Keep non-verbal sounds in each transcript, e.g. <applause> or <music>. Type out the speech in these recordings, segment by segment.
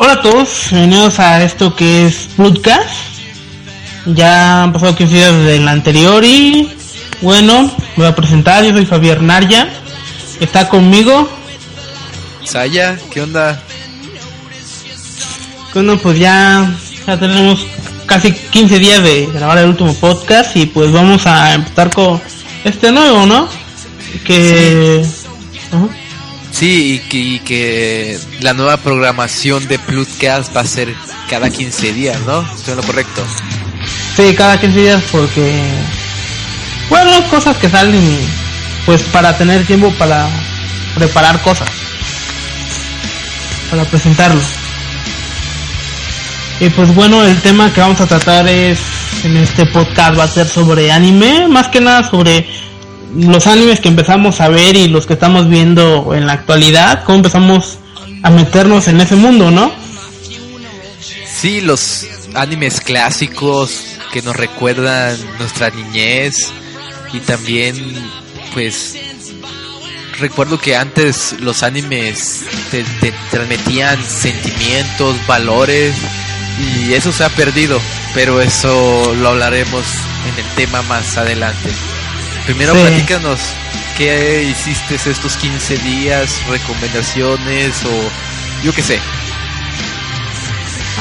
Hola a todos, bienvenidos a esto que es Bloodcast. Ya han pasado 15 días del anterior y bueno, voy a presentar, yo soy Javier Narya. Está conmigo. Saya, ¿qué onda? Bueno, pues ya, ya tenemos casi 15 días de grabar el último podcast y pues vamos a empezar con este nuevo, ¿no? Que... Sí, y que, la nueva programación de Plutcast va a ser cada 15 días, ¿no? ¿Estoy lo correcto? Sí, cada 15 días porque... Bueno, cosas que salen pues para tener tiempo para preparar cosas. Para presentarlo. Y pues bueno, el tema que vamos a tratar es en este podcast va a ser sobre anime, más que nada sobre los animes que empezamos a ver y los que estamos viendo en la actualidad, cómo empezamos a meternos en ese mundo, ¿no? Sí, los animes clásicos que nos recuerdan nuestra niñez y también pues recuerdo que antes los animes te, te transmitían sentimientos, valores y eso se ha perdido, pero eso lo hablaremos en el tema más adelante. Primero Sí. platícanos qué hiciste estos 15 días, recomendaciones o yo qué sé.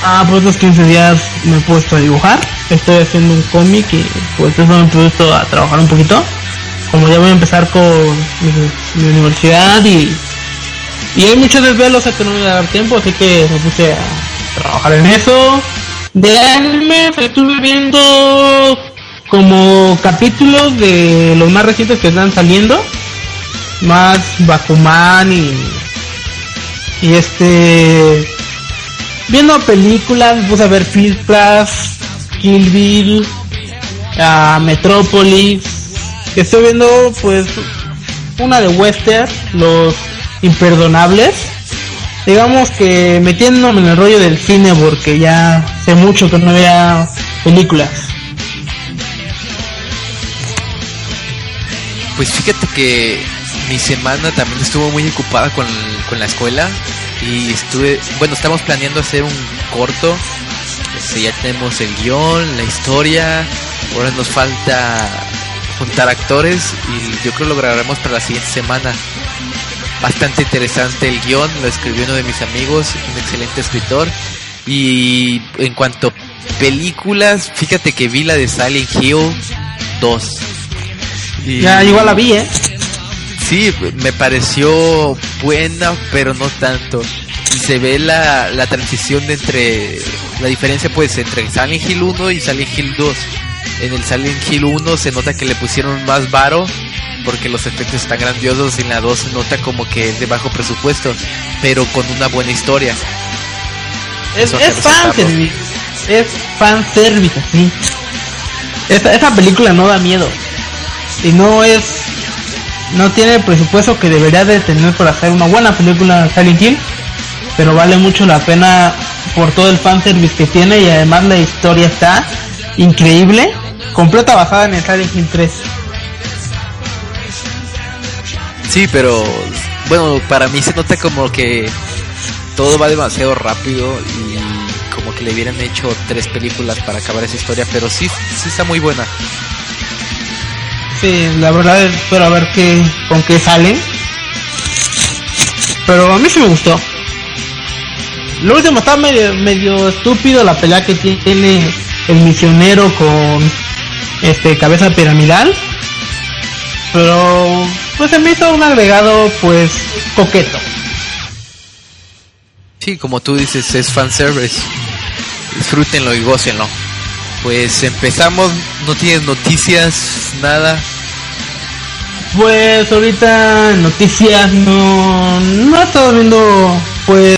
Ah, pues los 15 días me he puesto a dibujar. Estoy haciendo un cómic y pues eso me he puesto a trabajar un poquito. Como ya voy a empezar con mi, mi universidad y, y hay muchos desvelos a que no me voy a dar tiempo, así que me puse a trabajar en eso. De anime estuve viendo como capítulos de los más recientes que están saliendo. Más Bakuman y, y este viendo películas, puse a ver Field Plus, Kill Bill, a Metrópolis. Estoy viendo pues una de western, Los Imperdonables. Digamos que metiéndome en el rollo del cine porque ya sé mucho que no vea películas. Pues fíjate que mi semana también estuvo muy ocupada con, con la escuela y estuve, bueno, estamos planeando hacer un corto. Este, ya tenemos el guion, la historia, ahora nos falta juntar actores y yo creo lo grabaremos para la siguiente semana. Bastante interesante el guion, lo escribió uno de mis amigos, un excelente escritor. Y en cuanto a películas, fíjate que vi la de Silent Hill 2. Y- Ya igual la vi, ¿eh? Sí, me pareció buena, pero no tanto. Y se ve la, la transición de entre la diferencia pues entre Silent Hill 1 y Silent Hill 2. En el Silent Hill 1 se nota que le pusieron más varo porque los efectos están grandiosos y en la 2 se nota como que es de bajo presupuesto, pero con una buena historia. Es, es fan rescatarlo. service. Es fan service, sí. Esa, esa película no da miedo. Y no es. No tiene el presupuesto que debería de tener para hacer una buena película Silent Hill. Pero vale mucho la pena por todo el fan service que tiene y además la historia está increíble. Completa basada en el Silent Hill 3. Sí, pero bueno, para mí se nota como que todo va demasiado rápido y como que le hubieran hecho tres películas para acabar esa historia, pero sí, sí está muy buena. Sí, la verdad espero a ver qué, con qué salen. Pero a mí sí me gustó. Lo último está medio, medio estúpido la pelea que tiene el misionero con este cabeza piramidal. Pero pues se me hizo un agregado pues coqueto. Sí, como tú dices, es fanservice. Disfrútenlo y gócenlo. Pues empezamos, no tienes noticias, nada. Pues ahorita noticias no, no he estado viendo pues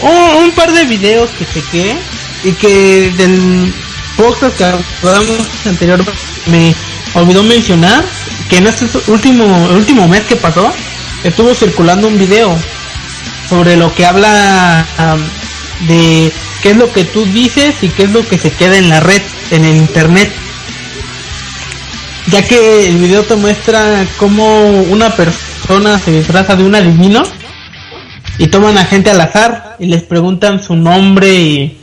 un, un par de videos que chequé y que del podcast que hablamos anterior me olvidó mencionar que en este último último mes que pasó estuvo circulando un video sobre lo que habla de qué es lo que tú dices y qué es lo que se queda en la red, en el internet ya que el video te muestra cómo una persona se disfraza de un adivino y toman a gente al azar y les preguntan su nombre y,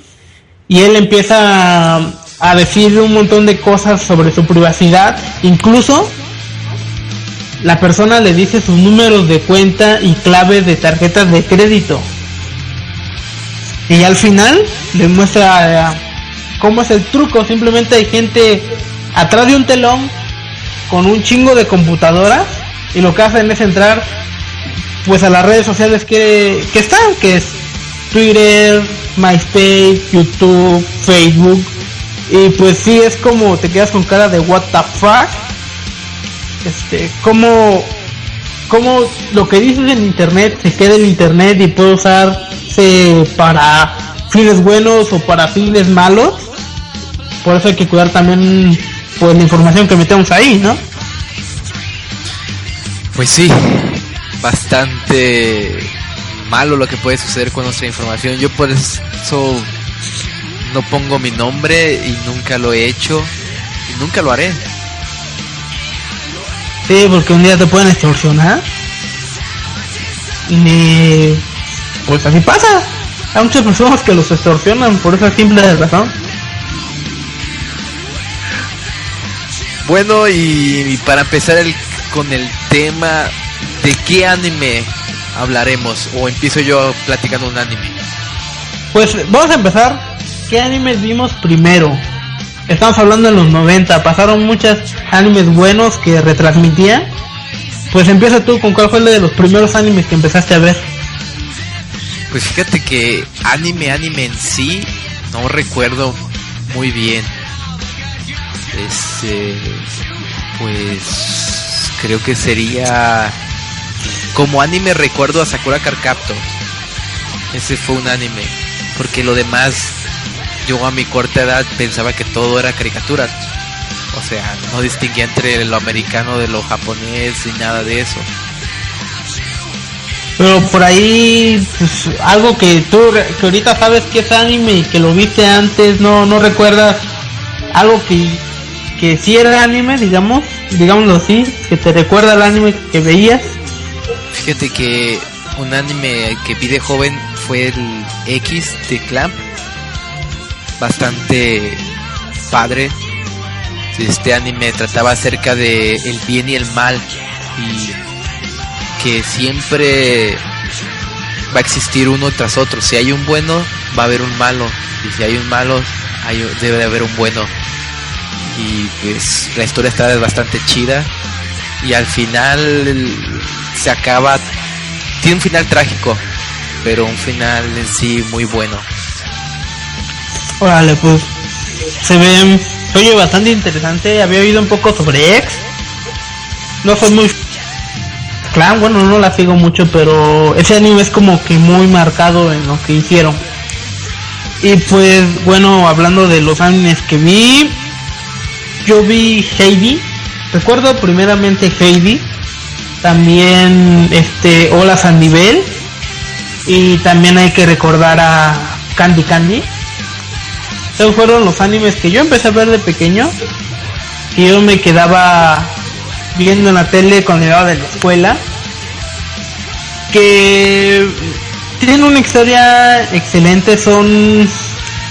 y él empieza a, decir un montón de cosas sobre su privacidad, incluso la persona le dice sus números de cuenta y claves de tarjetas de crédito. Y al final le muestra cómo es el truco. Simplemente hay gente atrás de un telón con un chingo de computadoras y lo que hacen es entrar pues a las redes sociales que, que están, que es Twitter, MySpace, YouTube, Facebook. Y pues sí, es como te quedas con cara de what the fuck. Este, como, como lo que dices en internet se queda en internet y puede usarse para fines buenos o para fines malos. Por eso hay que cuidar también pues la información que metemos ahí, ¿no? Pues sí, bastante malo lo que puede suceder con nuestra información. Yo por eso no pongo mi nombre y nunca lo he hecho y nunca lo haré. Sí, porque un día te pueden extorsionar. Y pues así pasa. Hay muchas personas que los extorsionan por esa simple razón. Bueno, y para empezar el, con el tema, ¿de qué anime hablaremos? ¿O empiezo yo platicando un anime? Pues vamos a empezar. ¿Qué animes vimos primero? Estamos hablando de los 90, pasaron muchos animes buenos que retransmitían. Pues empieza tú con cuál fue el de los primeros animes que empezaste a ver. Pues fíjate que anime, anime en sí, no recuerdo muy bien. Este, pues creo que sería como anime recuerdo a Sakura Carcaptor. Ese fue un anime, porque lo demás yo a mi corta edad pensaba que todo era caricatura. O sea, no distinguía entre lo americano de lo japonés y nada de eso. Pero por ahí, pues, algo que tú, que ahorita sabes que es anime y que lo viste antes, no, no recuerdas algo que, que sí era anime, digamos, digámoslo así, que te recuerda al anime que veías. Fíjate que un anime que vi de joven fue el X de Clamp. Bastante padre. Este anime trataba acerca de el bien y el mal y que siempre va a existir uno tras otro. Si hay un bueno, va a haber un malo. Y si hay un malo, hay, debe de haber un bueno. Y pues la historia está bastante chida. Y al final se acaba. Tiene un final trágico, pero un final en sí muy bueno. Órale, pues se ve, oye bastante interesante. Había oído un poco sobre X. No soy muy clan, bueno, no la sigo mucho, pero ese anime es como que muy marcado en lo que hicieron. Y pues, bueno, hablando de los animes que vi, yo vi Heidi. Recuerdo primeramente Heidi. También este Hola San Nivel. Y también hay que recordar a Candy Candy. Esos fueron los animes que yo empecé a ver de pequeño. Y yo me quedaba viendo en la tele cuando llegaba de la escuela. Que tienen una historia excelente, son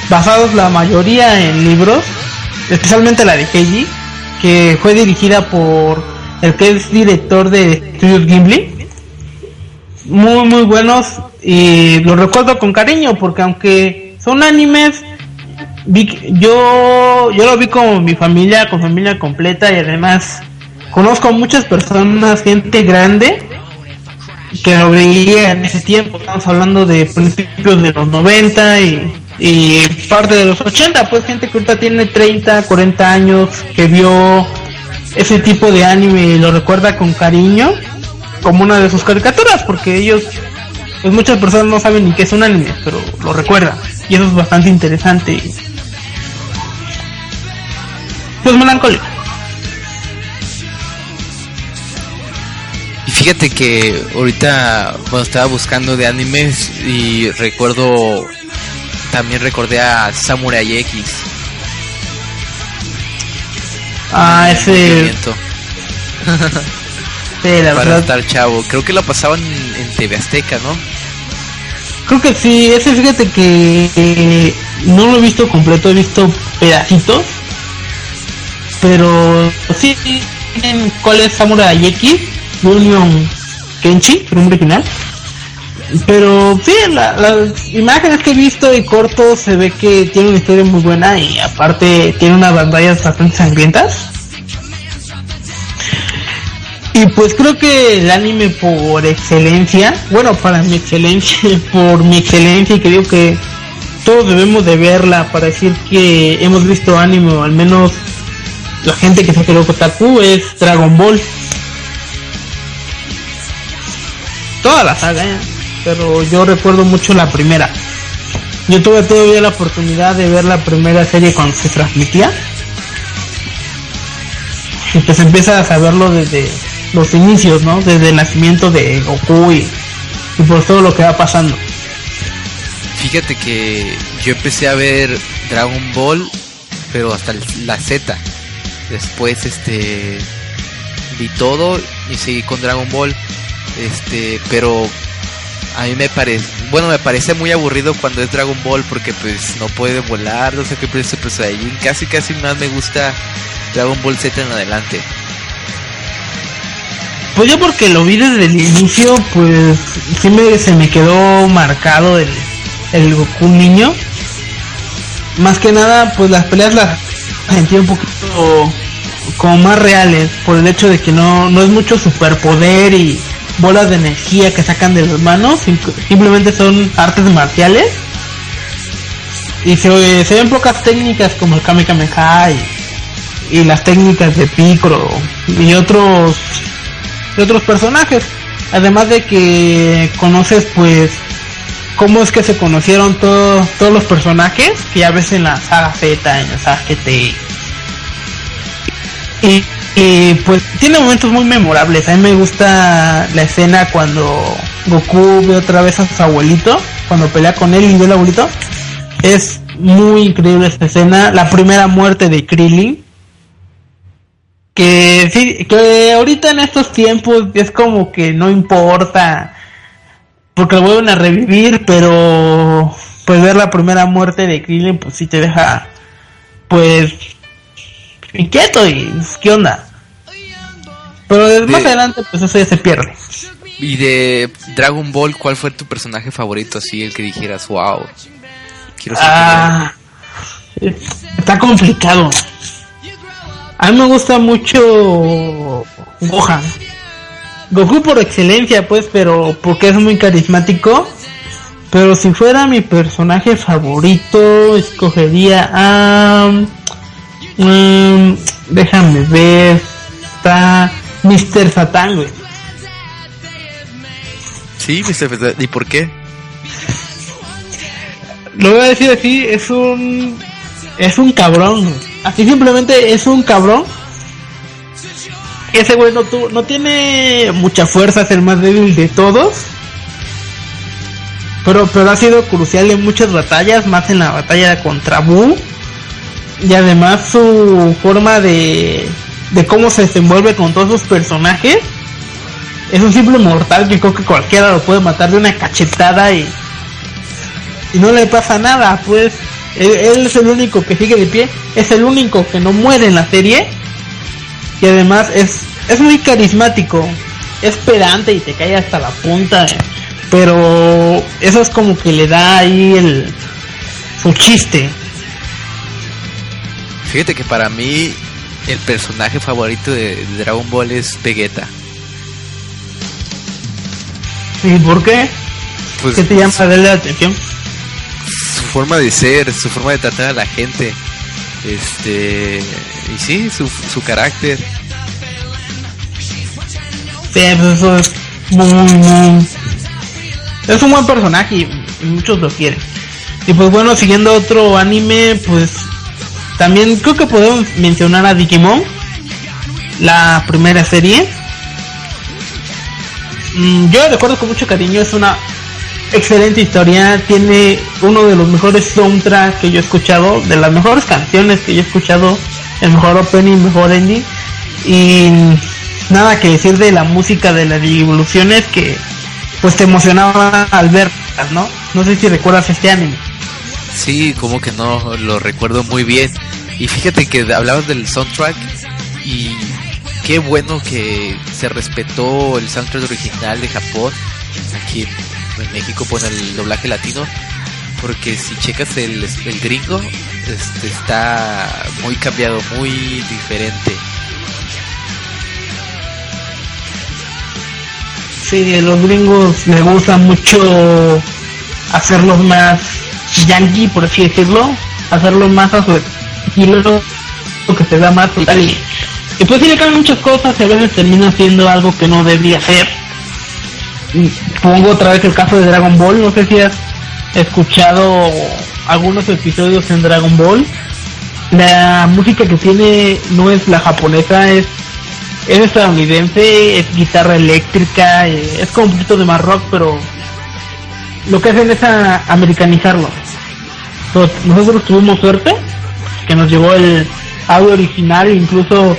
basados la mayoría en libros, especialmente la de Heiji, que fue dirigida por el que es director de Studios Ghibli. Muy muy buenos y los recuerdo con cariño porque aunque son animes vi, yo yo lo vi con mi familia, con familia completa y además conozco muchas personas, gente grande que lo veía en ese tiempo, estamos hablando de principios de los 90 y, y parte de los 80, pues gente que ahorita tiene 30, 40 años, que vio ese tipo de anime lo recuerda con cariño, como una de sus caricaturas, porque ellos, pues muchas personas no saben ni qué es un anime, pero lo recuerdan, y eso es bastante interesante. Pues melancólico. Y fíjate que ahorita cuando estaba buscando de animes y recuerdo también recordé a Samurai X. Ah, ese. <laughs> Sí, la Para verdad. estar chavo. Creo que lo pasaban en TV Azteca, ¿no? Creo que sí, ese fíjate que eh, no lo he visto completo, he visto pedacitos. Pero sí, ¿cuál es Samurai X? Union Kenshi, el nombre original. Pero sí, las imágenes que he visto y corto se ve que tiene una historia muy buena y aparte tiene unas batallas bastante sangrientas. Y pues creo que el anime por excelencia, bueno, para mi excelencia, <laughs> por mi excelencia y digo que todos debemos de verla para decir que hemos visto anime o al menos la gente que se quedó Kotaku es Dragon Ball. Toda la saga, ¿eh? Pero yo recuerdo mucho la primera. Yo tuve todavía la oportunidad de ver la primera serie cuando se transmitía. Y pues empieza a saberlo desde los inicios, ¿no? Desde el nacimiento de Goku y, por todo lo que va pasando. Fíjate que yo empecé a ver Dragon Ball, pero hasta la Z. Después este vi todo y seguí con Dragon Ball. Este, pero a mí me parece, bueno, me parece muy aburrido cuando es Dragon Ball porque pues no puede volar, no sé qué parece pues ahí casi casi más me gusta Dragon Ball Z en adelante. Pues yo porque lo vi desde el inicio, pues sí me, se me quedó marcado el, el Goku niño. Más que nada, pues las peleas las sentí un poquito como más reales, por el hecho de que no, no es mucho superpoder y bolas de energía que sacan de las manos, simplemente son artes marciales. Y se, se ven pocas técnicas como el Kame Kameha y, y las técnicas de Picro y otros y otros personajes. Además de que conoces pues cómo es que se conocieron todos todos los personajes que ya ves en la saga Z, en la saga GT. Y pues tiene momentos muy memorables. A mí me gusta la escena cuando Goku ve otra vez a su abuelito, cuando pelea con él y ve al abuelito. Es muy increíble esta escena. La primera muerte de Krillin. Que que ahorita en estos tiempos es como que no importa. Porque lo vuelven a revivir, pero pues ver la primera muerte de Krillin pues sí te deja pues inquieto y ¿qué onda? Pero más adelante, pues eso ya se pierde. Y de Dragon Ball, ¿cuál fue tu personaje favorito? Así, el que dijeras, wow. Quiero ah, está complicado. A mí me gusta mucho Gohan. Goku por excelencia, pues, pero porque es muy carismático. Pero si fuera mi personaje favorito, escogería a... Um, déjame ver. Está Mr. Satan, güey. Sí, Mr. Satan. ¿Y por qué? Lo voy a decir así, es un... Es un cabrón. Así simplemente es un cabrón. Ese güey no, no tiene mucha fuerza, es el más débil de todos. Pero, pero ha sido crucial en muchas batallas, más en la batalla contra Buu. Y además su forma de, de cómo se desenvuelve con todos sus personajes. Es un simple mortal que creo que cualquiera lo puede matar de una cachetada y, y no le pasa nada. Pues él, es el único que sigue de pie, es el único que no muere en la serie. Y además es, es muy carismático, es pedante y te cae hasta la punta. Pero eso es como que le da ahí el su chiste. Fíjate que para mí el personaje favorito de, Dragon Ball es Vegeta. ¿Y por qué? Pues, ¿Qué te llama a la atención? Su forma de ser, su forma de tratar a la gente. Este. Y sí, su, su carácter. Sí, pues eso es muy, muy. Es un buen personaje y muchos lo quieren. Y pues bueno, siguiendo otro anime, pues también creo que podemos mencionar a Digimon, la primera serie. Mm, yo recuerdo con mucho cariño, es una excelente historia, tiene uno de los mejores soundtracks que yo he escuchado, de las mejores canciones que yo he escuchado, el mejor opening, mejor ending. Y nada que decir de la música de las evoluciones que pues te emocionaba al ver ¿no? No sé si recuerdas este anime. Sí, como que no, lo recuerdo muy bien. Y fíjate que hablabas del soundtrack y qué bueno que se respetó el soundtrack original de Japón aquí en, México con el doblaje latino porque si checas el, el gringo este, está muy cambiado muy diferente sí los gringos les gusta mucho hacerlos más yankee por así decirlo hacerlo más a su estilo que se da más total y y pues sí le cambian muchas cosas y a veces termina siendo algo que no debería ser. Pongo otra vez el caso de Dragon Ball, no sé si has escuchado algunos episodios en Dragon Ball. La música que tiene no es la japonesa, es, es estadounidense, es guitarra eléctrica, eh, es como un poquito de más rock, pero lo que hacen es americanizarlo. Nosotros tuvimos suerte, que nos llegó el audio original, incluso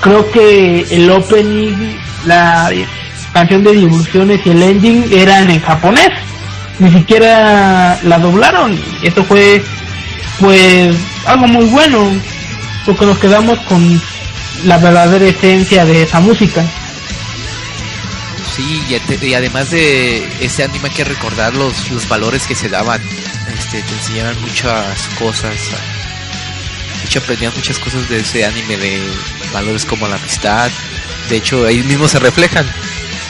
creo que el opening, la canción de divulgaciones y el ending eran en japonés. Ni siquiera la doblaron. Esto fue pues algo muy bueno porque nos quedamos con la verdadera esencia de esa música. Sí, y, además de ese anime hay que recordar los, los valores que se daban. Este, te enseñaban muchas cosas. De hecho, aprendían muchas cosas de ese anime de valores como la amistad. De hecho, ahí mismo se reflejan.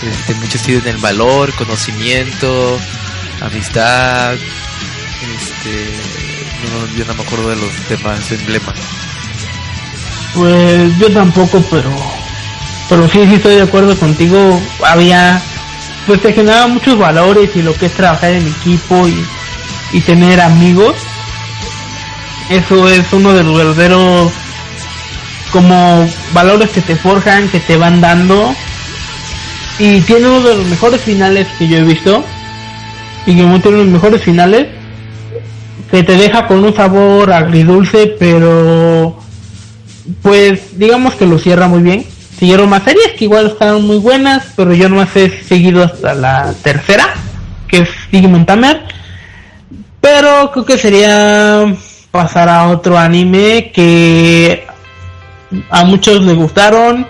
Este, muchos tienen el valor, conocimiento, amistad. Este, no, yo no me acuerdo de los demás emblemas. Pues yo tampoco, pero pero sí, sí estoy de acuerdo contigo. Había, pues te generaba muchos valores y lo que es trabajar en equipo y, y tener amigos. Eso es uno de los verdaderos como valores que te forjan, que te van dando. Y tiene uno de los mejores finales que yo he visto. Y que uno de los mejores finales. Que te deja con un sabor agridulce, pero pues digamos que lo cierra muy bien. Siguieron más series que igual estaban muy buenas, pero yo no he seguido hasta la tercera, que es Digimon Tamer. Pero creo que sería pasar a otro anime que a muchos les gustaron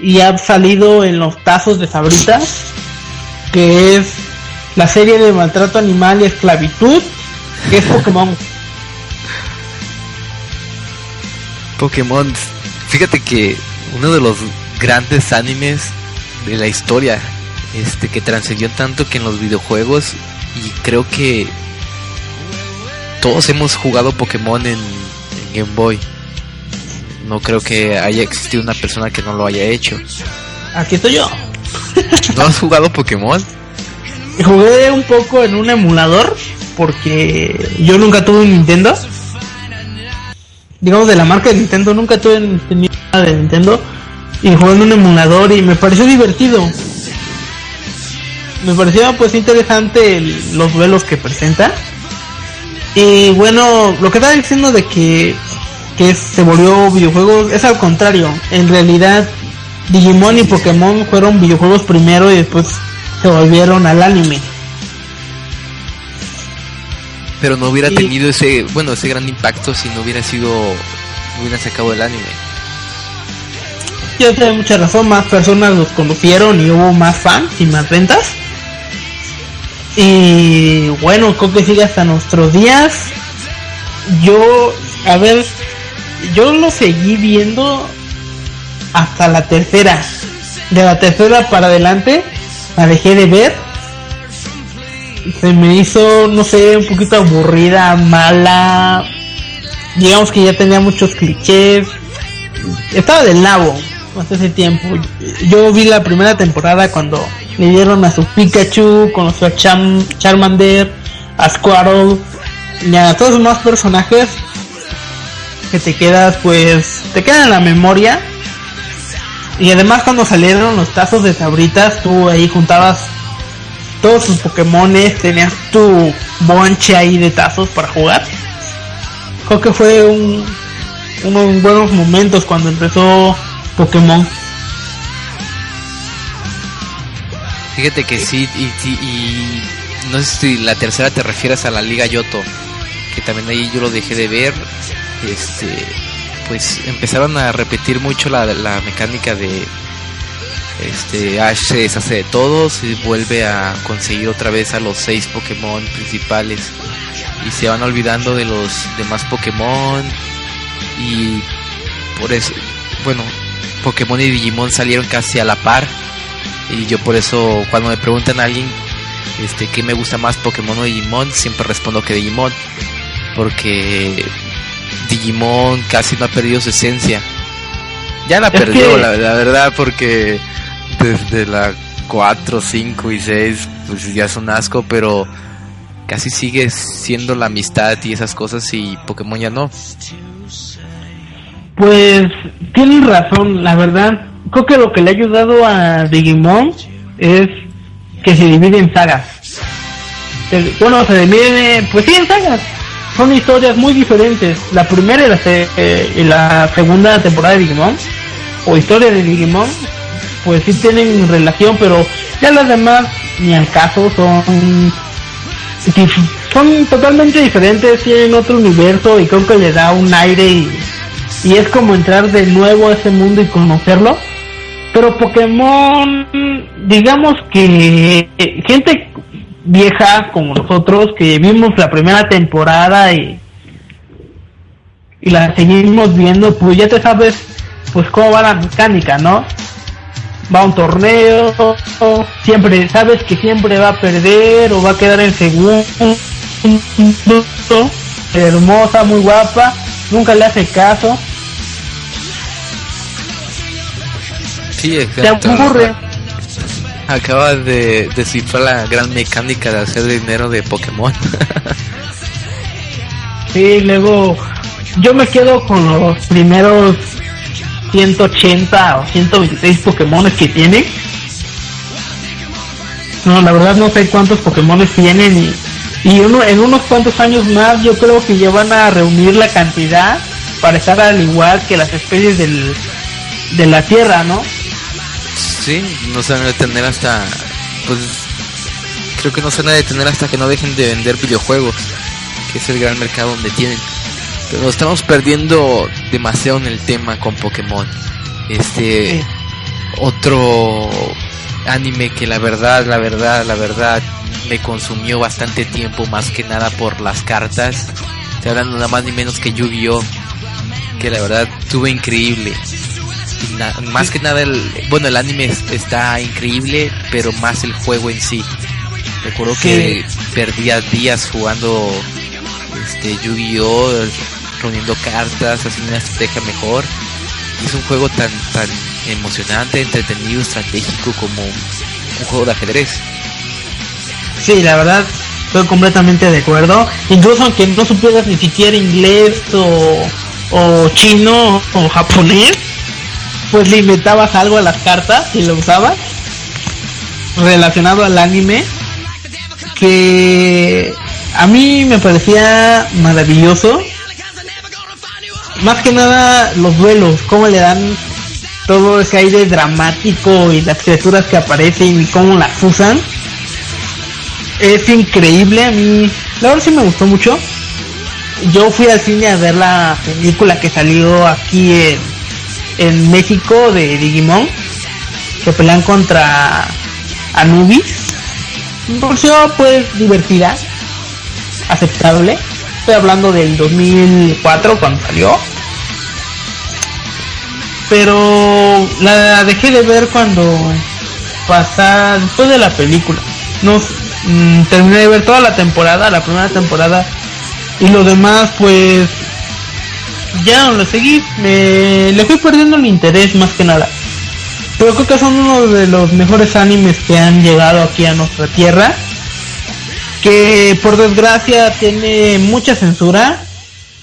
y ha salido en los tazos de Sabritas, que es la serie de maltrato animal y esclavitud, que es Pokémon. Pokémon, fíjate que uno de los grandes animes de la historia, este que trascendió tanto que en los videojuegos y creo que todos hemos jugado Pokémon en Game Boy no creo que haya existido una persona que no lo haya hecho. Aquí estoy yo. ¿No has jugado Pokémon? Jugué un poco en un emulador porque yo nunca tuve un Nintendo. Digamos de la marca de Nintendo, nunca tuve nada de Nintendo. Y jugué en un emulador y me pareció divertido. Me pareció pues interesante los duelos que presenta. Y bueno, lo que estaba diciendo de que que se volvió videojuegos, es al contrario. En realidad, Digimon y Pokémon fueron videojuegos primero y después se volvieron al anime. Pero no hubiera tenido ese, bueno, ese gran impacto si no hubiera sido, no hubiera sacado el anime. Yo sé mucha razón, más personas los conocieron y hubo más fans y más ventas. Y bueno, creo que sigue hasta nuestros días. Yo, a ver, yo lo seguí viendo hasta la tercera. De la tercera para adelante la dejé de ver. Se me hizo, no sé, un poquito aburrida, mala. Digamos que ya tenía muchos clichés. Estaba del nabo hasta ese tiempo. Yo vi la primera temporada cuando le dieron a su Pikachu, conoció a Charmander, a Squirtle y a todos los demás personajes que te quedas, pues, te quedan en la memoria. Y además cuando salieron los tazos de sabritas, tú ahí juntabas todos tus Pokémones, tenías tu bonche ahí de tazos para jugar. Creo que fue un, unos buenos momentos cuando empezó Pokémon. Fíjate que sí, y, y, no sé si la tercera te refieres a la Liga Yoto, que también ahí yo lo dejé de ver. Este, pues empezaron a repetir mucho la, la mecánica de este Ash se deshace de todos y vuelve a conseguir otra vez a los seis Pokémon principales. Y se van olvidando de los demás Pokémon. Y por eso bueno Pokémon y Digimon salieron casi a la par y yo por eso cuando me preguntan a alguien este qué me gusta más Pokémon o Digimon siempre respondo que Digimon porque Digimon casi no ha perdido su esencia ya la perdió la, la verdad porque desde la 4, 5 y 6 pues ya es un asco, pero casi sigue siendo la amistad y esas cosas y Pokémon ya no. Pues tienes razón, la verdad. Creo que lo que le ha ayudado a Digimon es que se divide en sagas. Bueno, se divide, pues sí, en sagas. Son historias muy diferentes. La primera y la, eh, y la segunda temporada de Digimon, o historia de Digimon, pues sí tienen relación, pero ya las demás ni al caso son son totalmente diferentes, tienen otro universo y creo que le da un aire y, y es como entrar de nuevo a ese mundo y conocerlo. Pero Pokémon, digamos que eh, gente vieja como nosotros que vimos la primera temporada y, y la seguimos viendo, pues ya te sabes pues cómo va la mecánica, ¿no? va a un torneo, siempre sabes que siempre va a perder o va a quedar en segundo, hermosa, muy guapa, nunca le hace caso. Sí, exacto. Acabas de descifrar la gran mecánica de hacer dinero de Pokémon. <laughs> sí, luego yo me quedo con los primeros 180 o 126 Pokémon que tiene. No, la verdad no sé cuántos Pokémon tienen y, y uno, en unos cuantos años más yo creo que ya van a reunir la cantidad para estar al igual que las especies del, de la Tierra, ¿no? Sí, no se van a detener hasta, pues creo que no se van a detener hasta que no dejen de vender videojuegos, que es el gran mercado donde tienen nos estamos perdiendo demasiado en el tema con Pokémon. Este otro anime que la verdad, la verdad, la verdad me consumió bastante tiempo más que nada por las cartas. Estoy hablando nada más ni menos que Yu-Gi-Oh que la verdad tuvo increíble. Más que nada el bueno, el anime está increíble, pero más el juego en sí. Recuerdo que perdía días jugando este Yu-Gi-Oh reuniendo cartas, haciendo una estrategia mejor. Es un juego tan, tan emocionante, entretenido, estratégico como un juego de ajedrez. Sí, la verdad, estoy completamente de acuerdo. Incluso aunque no supieras ni siquiera inglés o, o chino o japonés, pues le inventabas algo a las cartas y lo usabas relacionado al anime que a mí me parecía maravilloso más que nada los duelos, cómo le dan todo ese aire dramático y las criaturas que aparecen y cómo las usan. Es increíble, a mí la verdad sí me gustó mucho. Yo fui al cine a ver la película que salió aquí en, en México de Digimon, que pelean contra Anubis. Por pues divertida, aceptable. Estoy hablando del 2004 cuando salió pero la dejé de ver cuando pasa después de la película. No mm, terminé de ver toda la temporada, la primera temporada y lo demás pues ya no lo seguí, me le fui perdiendo el interés más que nada. Pero creo que son uno de los mejores animes que han llegado aquí a nuestra tierra. Que por desgracia tiene mucha censura.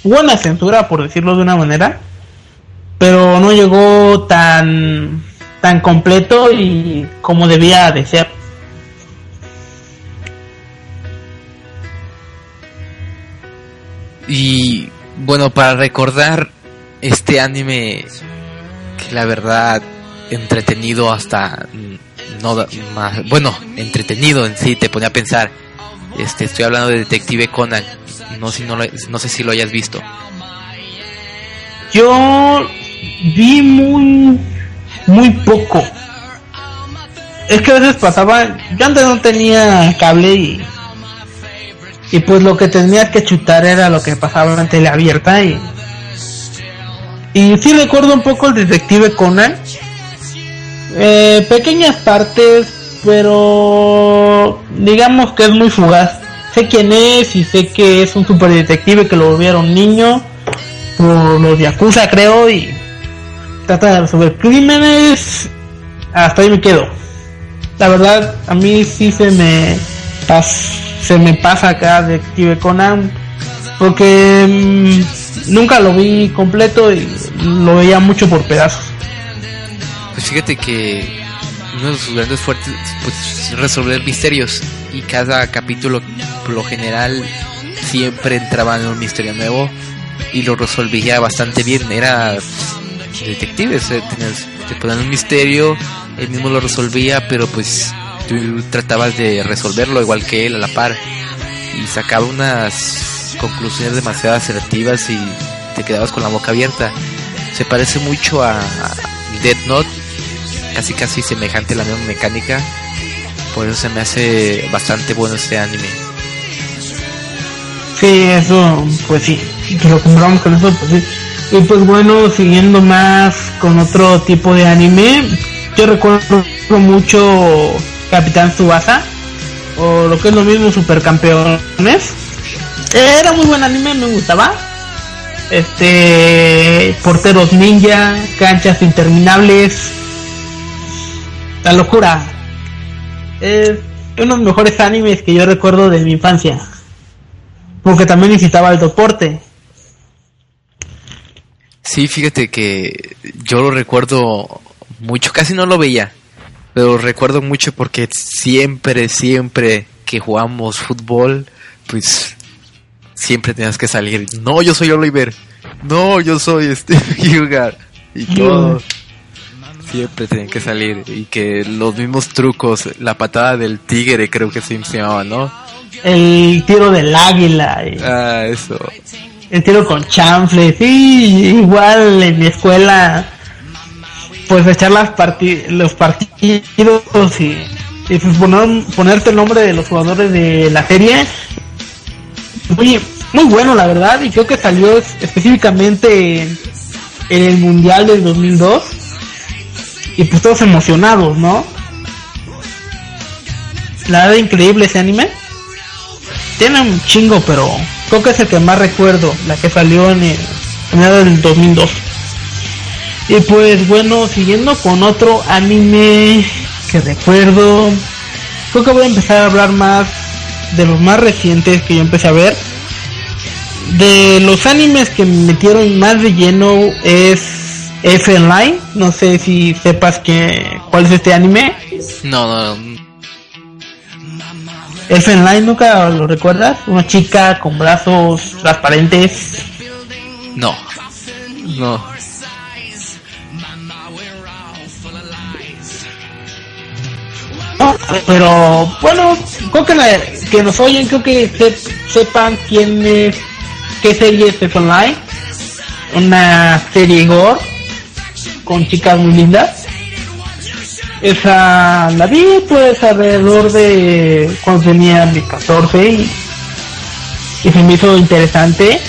Buena censura, por decirlo de una manera pero no llegó tan tan completo y como debía de ser. Y bueno, para recordar este anime que la verdad entretenido hasta no más, bueno, entretenido en sí te pone a pensar Este, estoy hablando de Detective Conan. No, si no, lo- no sé si lo hayas visto. Yo vi muy, muy poco. Es que a veces pasaba, yo antes no tenía cable y, y pues lo que tenías que chutar era lo que pasaba en tele abierta y, y sí recuerdo un poco el detective Conan. Eh, pequeñas partes, pero digamos que es muy fugaz. Sé quién es y sé que es un super detective que lo volvieron niño por los Yakuza creo y trata de resolver crímenes hasta ahí me quedo la verdad a mí sí se me pas- se me pasa acá Detective Conan porque mm, nunca lo vi completo y lo veía mucho por pedazos Pues fíjate que uno de sus grandes fuertes pues, es resolver misterios y cada capítulo por lo general siempre entraba en un misterio nuevo y lo resolvía bastante bien. Era pues, detective, o sea, tenías- te ponían un misterio, él mismo lo resolvía, pero pues tú tratabas de resolverlo igual que él a la par y sacaba unas conclusiones demasiado asertivas y te quedabas con la boca abierta. Se parece mucho a Dead Note, casi casi semejante a la misma mecánica. Por eso se me hace bastante bueno este anime. Sí, eso, pues sí, lo compramos con eso, pues sí. Y pues bueno, siguiendo más con otro tipo de anime, yo recuerdo mucho Capitán Tsubasa, o lo que es lo mismo, Supercampeones. Era muy buen anime, me gustaba. Este, porteros ninja, canchas interminables, la locura. Es uno de los mejores animes que yo recuerdo de mi infancia porque también necesitaba el deporte. Sí, fíjate que yo lo recuerdo mucho, casi no lo veía, pero recuerdo mucho porque siempre, siempre que jugamos fútbol, pues siempre tenías que salir. No, yo soy Oliver. No, yo soy este <laughs> Hyuga. Y todo. Siempre tenían que salir. Y que los mismos trucos, la patada del tigre creo que se llamaba, ¿no? El tiro del águila, y Ah, eso. el tiro con chanfle, sí, igual en mi escuela, pues echar las parti los partidos y, y pues poner, ponerte el nombre de los jugadores de la serie. Muy, muy bueno la verdad, y creo que salió es- específicamente en, el Mundial del 2002. Y pues todos emocionados, ¿no? La verdad increíble ese anime. Tiene un chingo, pero creo que es el que más recuerdo, la que salió en el en el del 2002. Y pues bueno, siguiendo con otro anime que recuerdo, creo que voy a empezar a hablar más de los más recientes que yo empecé a ver. De los animes que me metieron más de lleno es F Line, no sé si sepas que cuál es este anime. No, no, Elfen Line, ¿nunca lo recuerdas? Una chica con brazos transparentes. no. No. Pero bueno, creo que, la- que nos oyen, creo que se- sepan quién es, qué serie es Elfen Line. Una serie gore con chicas muy lindas. Esa la vi pues alrededor de cuando tenía mis 14 y, y se me hizo interesante.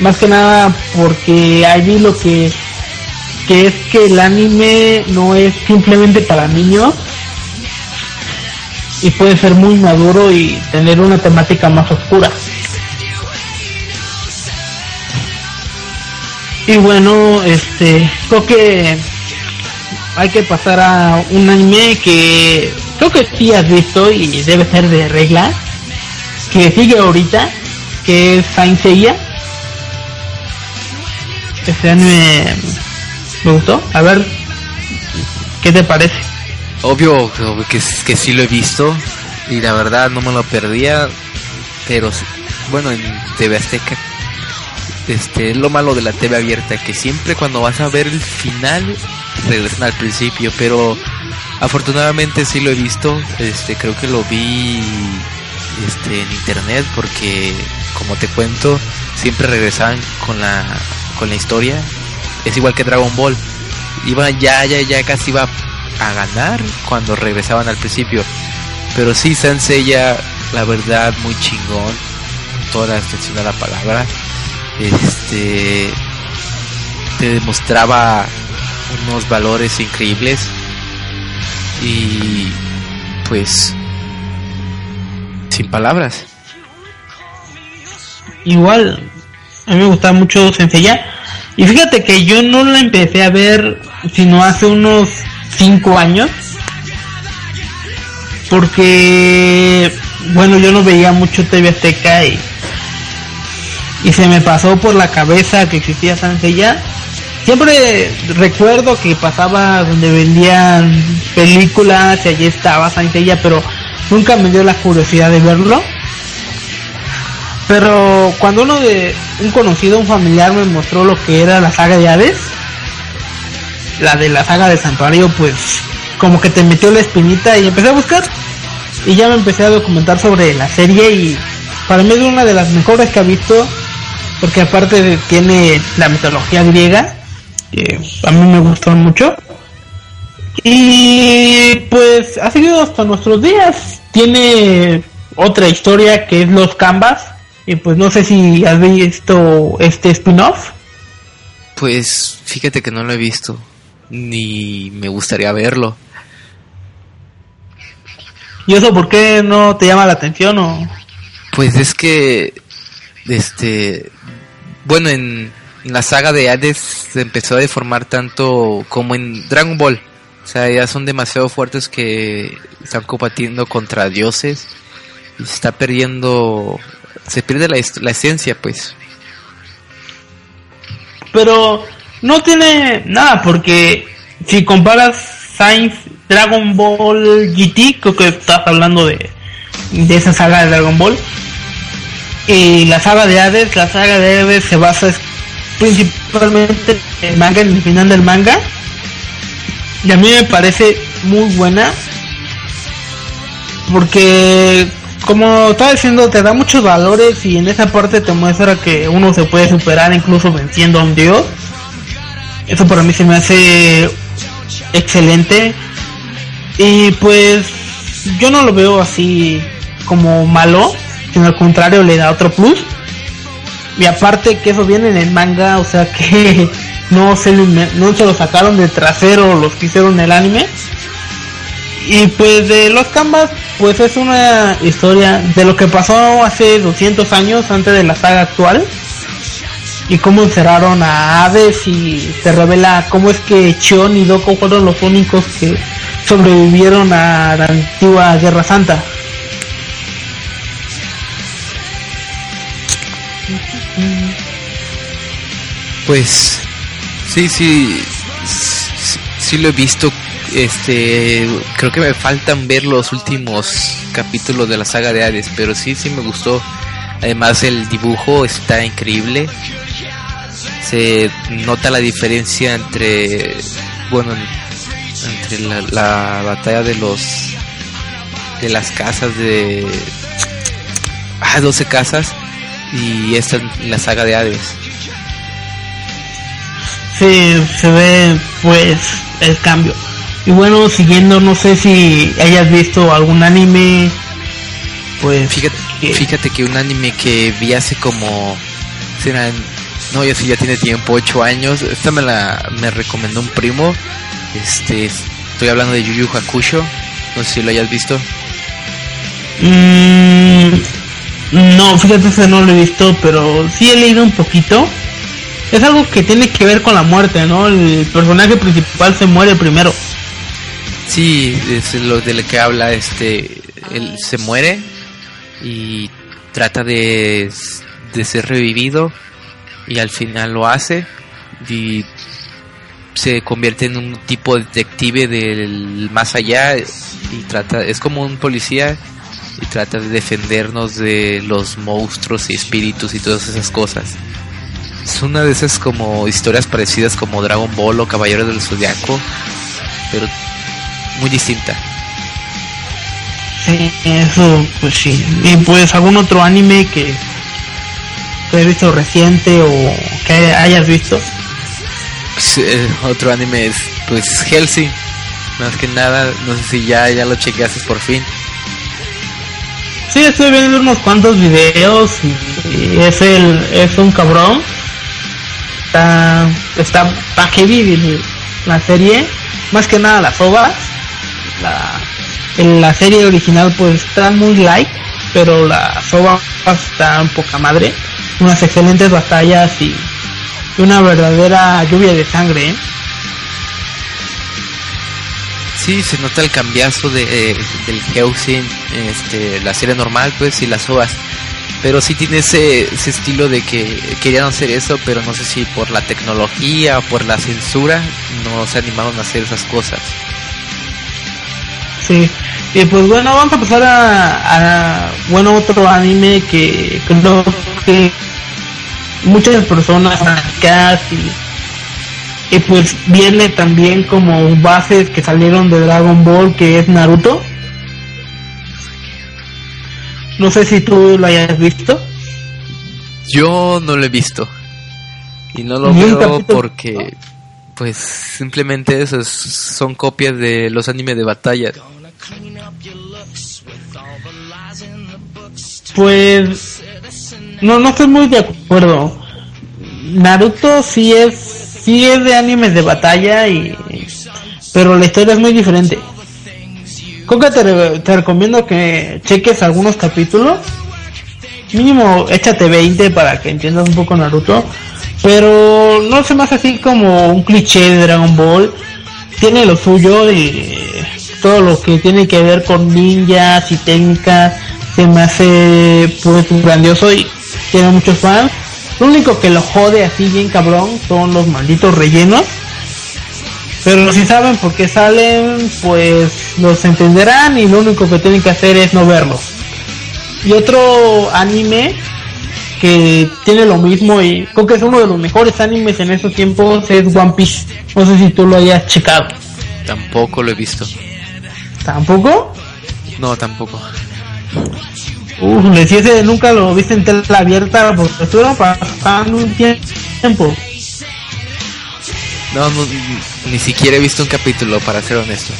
Más que nada porque allí lo que, que es que el anime no es simplemente para niños y puede ser muy maduro y tener una temática más oscura. Y bueno, este, creo que hay que pasar a un anime que creo que sí has visto y debe ser de regla, que sigue ahorita, que es Saint Seiya. Este anime me gustó. A ver, ¿qué te parece? Obvio que, que sí lo he visto y la verdad no me lo perdía, pero bueno, en TV Azteca este es lo malo de la TV abierta que siempre cuando vas a ver el final regresan al principio, pero afortunadamente sí lo he visto, este creo que lo vi este, en internet porque, como te cuento, siempre regresaban con la, con la historia. Es igual que Dragon Ball. Iban ya, ya, ya casi iba a ganar cuando regresaban al principio. Pero sí, Sansei ya, la verdad, muy chingón. Toda la extensión la palabra. Este. Te demostraba unos valores increíbles. Y. Pues. Sin palabras. Igual, a mí me gustaba mucho Senseiya. Y fíjate que yo no la empecé a ver sino hace unos 5 años. Porque, bueno, yo no veía mucho TV Azteca y, y se me pasó por la cabeza que existía Sansella. Siempre recuerdo que pasaba donde vendían películas y allí estaba Sansella, pero nunca me dio la curiosidad de verlo. Pero cuando uno de un conocido, un familiar me mostró lo que era la saga de Hades, la de la saga de Santuario, pues como que te metió la espinita y empecé a buscar. Y ya me empecé a documentar sobre la serie y para mí es una de las mejores que ha visto porque aparte tiene la mitología griega que a mí me gustó mucho. Y pues ha seguido hasta nuestros días. Tiene otra historia que es los Canvas y pues no sé si has visto este spin-off. Pues fíjate que no lo he visto ni me gustaría verlo ¿Y eso por qué no te llama la atención o...? Pues es que, este, bueno, en, la saga de Hades se empezó a deformar tanto como en Dragon Ball. O sea, ya son demasiado fuertes que están combatiendo contra dioses y se está perdiendo, se pierde la, la esencia, pues. Pero no tiene nada, porque si comparas Science Dragon Ball GT, creo que estás hablando de, de esa saga de Dragon Ball. Y la saga de Hades, la saga de Hades se basa principalmente en el manga, en el final del manga. Y a mí me parece muy buena. Porque, como estaba diciendo, te da muchos valores y en esa parte te muestra que uno se puede superar incluso venciendo a un dios. Eso para mí se me hace excelente. Y pues yo no lo veo así como malo, sino al contrario le da otro plus. Y aparte que eso viene en el manga, o sea que <laughs> no se, no se lo sacaron de trasero los que hicieron el anime. Y pues de los Canvas, pues es una historia de lo que pasó hace 200 años antes de la saga actual. Y cómo encerraron a Hades y se revela cómo es que Chion y Doko fueron los únicos que sobrevivieron a la antigua Guerra Santa. Pues sí, sí, sí, lo he visto. Este, creo que me faltan ver los últimos capítulos de la saga de Hades, pero sí, sí me gustó. Además el dibujo está increíble. Se nota la diferencia entre, bueno, entre la, batalla de los de las casas de ah, 12 casas y esta la saga de Hades. Sí, se ve pues el cambio. Y bueno, siguiendo, no sé si hayas visto algún anime, pues... Fíjate que, fíjate que un anime que vi hace como... no, ya sí, ya tiene tiempo, 8 años. Esta me la me recomendó un primo este, estoy hablando de Yu Yu Hakusho. No sé si lo hayas visto. Mm, no, fíjate que no lo he visto, pero sí he leído un poquito. Es algo que tiene que ver con la muerte, ¿no? El personaje principal se muere primero. Sí, es lo de lo que habla, este, él se muere y trata de, de ser revivido y al final lo hace y se convierte en un tipo de detective del más allá y trata es como un policía y trata de defendernos de los monstruos y espíritus y todas esas cosas. Es una de esas como historias parecidas como Dragon Ball o Caballeros del Zodiaco, pero muy distinta. Sí, eso, pues sí. Y pues algún otro anime que, que hayas visto reciente o que hayas visto. Pues, eh, otro anime es pues Helsing. Más que nada, no sé si ya, ya lo chequeaste por fin. Sí, estoy viendo unos cuantos videos y, es el es un cabrón. Está está pa heavy la serie, más que nada las ovas. La en la serie original pues está muy light, pero las ovas están poca madre. Unas excelentes batallas y, una verdadera lluvia de sangre. ¿eh? Sí, se nota el cambiazo de, eh, del Helsing, este, la serie normal, pues, y las ovas. Pero sí tiene ese, ese estilo de que querían hacer eso, pero no sé si por la tecnología o por la censura no se animaron a hacer esas cosas. Sí, y pues bueno, vamos a pasar a, bueno, otro anime que creo que muchas personas casi y pues viene también como bases que salieron de Dragon Ball que es Naruto. No sé si tú lo hayas visto. Yo no lo he visto. Y no lo veo porque pues simplemente eso son copias de los animes de batalla. Pues no no estoy muy de acuerdo. Naruto sí es sí es de animes de batalla y pero la historia es muy diferente. Coca te, te recomiendo que cheques algunos capítulos. Mínimo échate 20 para que entiendas un poco Naruto. Pero no se hace así como un cliché de Dragon Ball. Tiene lo suyo y todo lo que tiene que ver con ninjas y técnicas se me hace pues grandioso y tiene muchos fans lo único que lo jode así bien cabrón son los malditos rellenos. Pero si saben por qué salen, pues los entenderán y lo único que tienen que hacer es no verlos. Y otro anime que tiene lo mismo y creo que es uno de los mejores animes en estos tiempos es One Piece. No sé si tú lo hayas checado. Tampoco lo he visto. ¿Tampoco? No, tampoco. Uf, me si ese nunca lo viste en tela abierta porque estuvieron pasando un tiempo. No, no, ni siquiera he visto un capítulo, para ser honesto.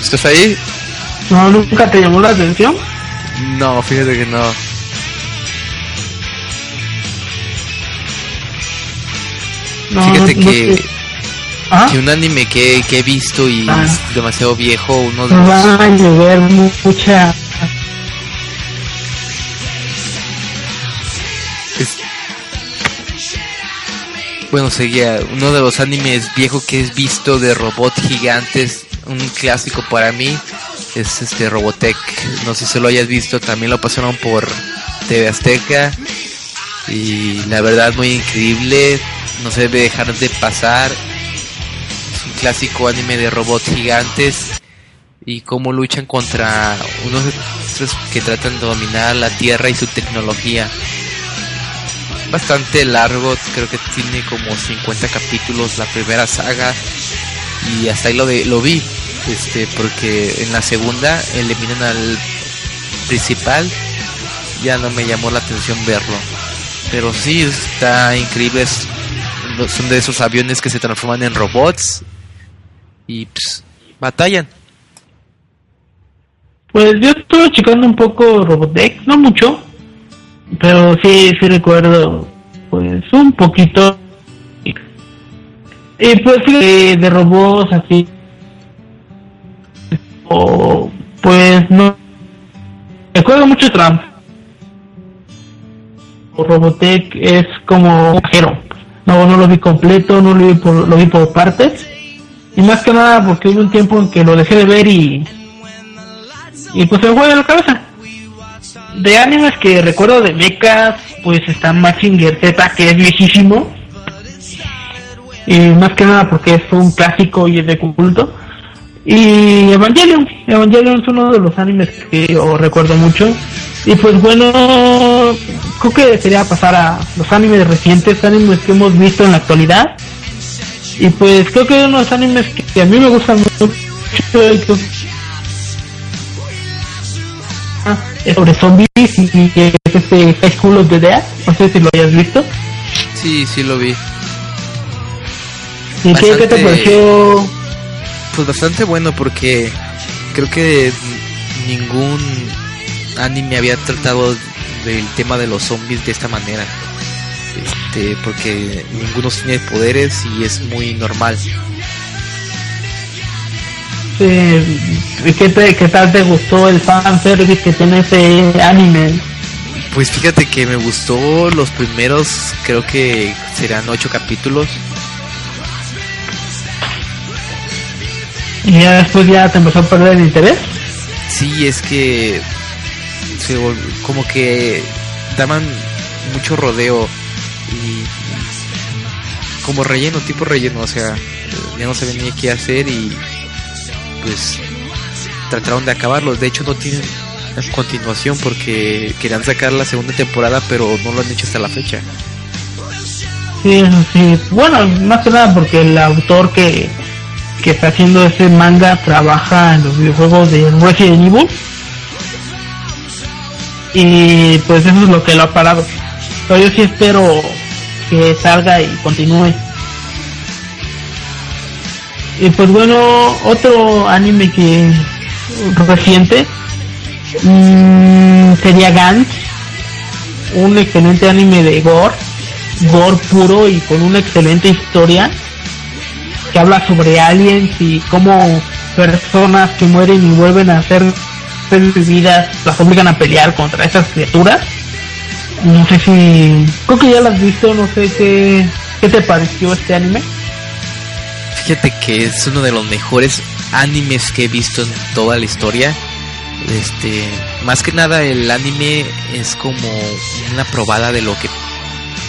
¿Estás ahí? No, nunca te llamó la atención. No, fíjate que no. Fíjate que, ¿Ah? que un anime que, que he visto y ah. es demasiado viejo, uno de los... Va a llover mucha... Bueno, seguía uno de los animes viejos que he visto de robot gigantes, un clásico para mí, es este Robotech. No sé si lo hayas visto, también lo pasaron por TV Azteca y la verdad muy increíble no se debe dejar de pasar. Es un clásico anime de robots gigantes y cómo luchan contra unos que tratan de dominar la Tierra y su tecnología. Bastante largo, creo que tiene como 50 capítulos la primera saga y hasta ahí lo, de, lo vi, este, porque en la segunda eliminan al principal, ya no me llamó la atención verlo. Pero sí, está increíble, son de esos aviones que se transforman en robots y pues, batallan. Pues yo estuve checando un poco Robotech, no mucho, pero sí, sí recuerdo, pues un poquito. Y pues sí, de robots así. O pues no. Recuerdo mucho Trump. Robotech es como un no, no lo vi completo, no lo vi por, lo vi por partes. Y más que nada porque hubo un tiempo en que lo dejé de ver y. Y pues se me fue de la cabeza. De animes que recuerdo de becas, pues está Machinger Z, que es viejísimo. Y más que nada porque es un clásico y es de culto. Y Evangelion, Evangelion es uno de los animes que yo recuerdo mucho. Y pues bueno, creo que sería pasar a los animes recientes, animes que hemos visto en la actualidad. Y pues creo que unos animes que, a mí me gustan mucho. Ah, es sobre zombies y, es este High School of the Dead. No sé si lo hayas visto. Sí, sí lo vi. ¿Y qué, qué te pareció? Pues bastante bueno porque creo que ningún anime había tratado del tema de los zombies de esta manera. Este, porque ninguno tiene poderes y es muy normal. ¿qué, ¿Qué tal te gustó el fanservice que tiene ese anime? Pues fíjate que me gustó los primeros, creo que serán ocho capítulos. ¿Y ya después ya te empezó a perder el interés? Sí, es que como que daban mucho rodeo y como relleno, tipo relleno, o sea, ya no sabían ni qué hacer y pues trataron de acabarlo. De hecho no tienen continuación porque querían sacar la segunda temporada pero no lo han hecho hasta la fecha. Sí, sí. Bueno, más que nada porque el autor que, que está haciendo ese manga trabaja en los videojuegos de Resident Evil y pues eso es lo que lo ha parado. Pero yo sí espero que salga y continúe. Y pues bueno, otro anime que reciente mmm, sería Gantz, un excelente anime de gore, gore puro y con una excelente historia que habla sobre aliens y cómo personas que mueren y vuelven a ser vidas las obligan a pelear contra esas criaturas. No sé si. Creo que ya las has visto, no sé qué, qué te pareció este anime. Fíjate que es uno de los mejores animes que he visto en toda la historia. Este, más que nada el anime es como una probada de lo que